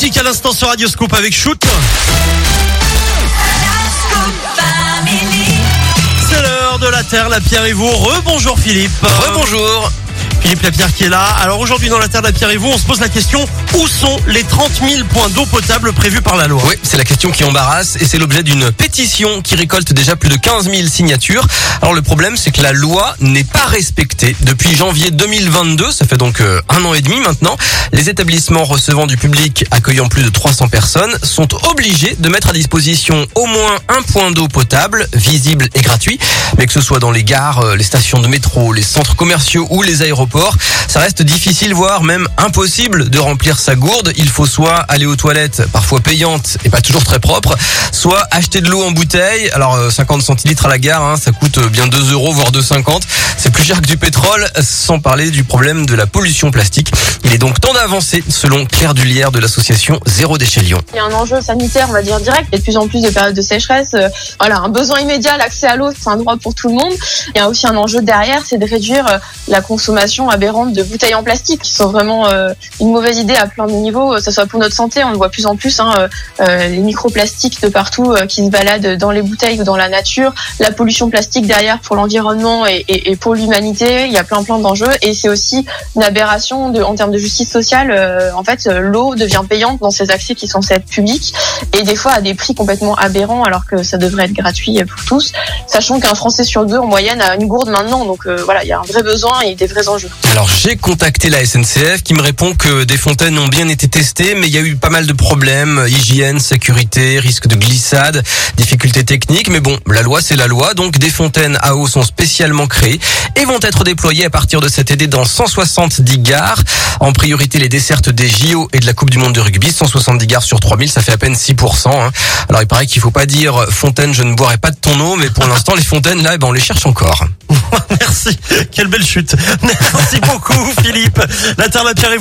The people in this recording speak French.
À l'instant sur Radio Scoop avec Shoot. C'est l'heure de la Terre, la Pierre et vous. Rebonjour Philippe. Rebonjour. Philippe Lapierre qui est là. Alors aujourd'hui dans la Terre, la Pierre et vous, on se pose la question où sont les 30 000 points d'eau potable prévus par la loi? Oui, c'est la question qui embarrasse et c'est l'objet d'une pétition qui récolte déjà plus de 15 000 signatures. Alors le problème, c'est que la loi n'est pas respectée. Depuis janvier 2022, ça fait donc euh, un an et demi maintenant, les établissements recevant du public accueillant plus de 300 personnes sont obligés de mettre à disposition au moins un point d'eau potable, visible et gratuit. Mais que ce soit dans les gares, euh, les stations de métro, les centres commerciaux ou les aéroports, encore ça reste difficile, voire même impossible de remplir sa gourde. Il faut soit aller aux toilettes, parfois payantes et pas toujours très propres, soit acheter de l'eau en bouteille. Alors euh, 50 centilitres à la gare, hein, ça coûte euh, bien 2 euros, voire 2,50. C'est plus cher que du pétrole, sans parler du problème de la pollution plastique. Il est donc temps d'avancer, selon Claire Dullière de l'association Zéro Déchet Lyon. Il y a un enjeu sanitaire, on va dire direct. Il y a de plus en plus de périodes de sécheresse. Euh, voilà, un besoin immédiat, l'accès à l'eau, c'est un droit pour tout le monde. Il y a aussi un enjeu derrière, c'est de réduire euh, la consommation aberrante bouteilles en plastique, qui sont vraiment euh, une mauvaise idée à plein de niveaux. Que ce soit pour notre santé, on le voit de plus en plus, hein, euh, euh, les microplastiques de partout euh, qui se baladent dans les bouteilles ou dans la nature, la pollution plastique derrière pour l'environnement et, pour l'humanité. Il y a plein plein d'enjeux et c'est aussi une aberration de, en termes de justice sociale. euh, en fait, euh, l'eau devient payante dans ces accès qui sont censés être publics et des fois à des prix complètement aberrants alors que ça devrait être gratuit pour tous. Sachant qu'un Français sur deux en moyenne a une gourde maintenant, donc euh, voilà, il y a un vrai besoin et des vrais enjeux. J'ai contacté la SNCF qui me répond que des fontaines ont bien été testées, mais il y a eu pas mal de problèmes, hygiène, sécurité, risque de glissade, difficultés techniques. Mais bon, la loi c'est la loi, donc des fontaines à eau sont spécialement créées et vont être déployées à partir de cet été dans 170 gares. En priorité les dessertes des JO et de la Coupe du Monde de rugby, 170 gares sur 3000, ça fait à peine 6%. hein. Alors il paraît qu'il faut pas dire fontaine, je ne boirai pas de ton eau, mais pour l'instant les fontaines là, eh ben, on les cherche encore. Merci. Quelle belle chute. Merci beaucoup Philippe. La Terre, la Pierre vous.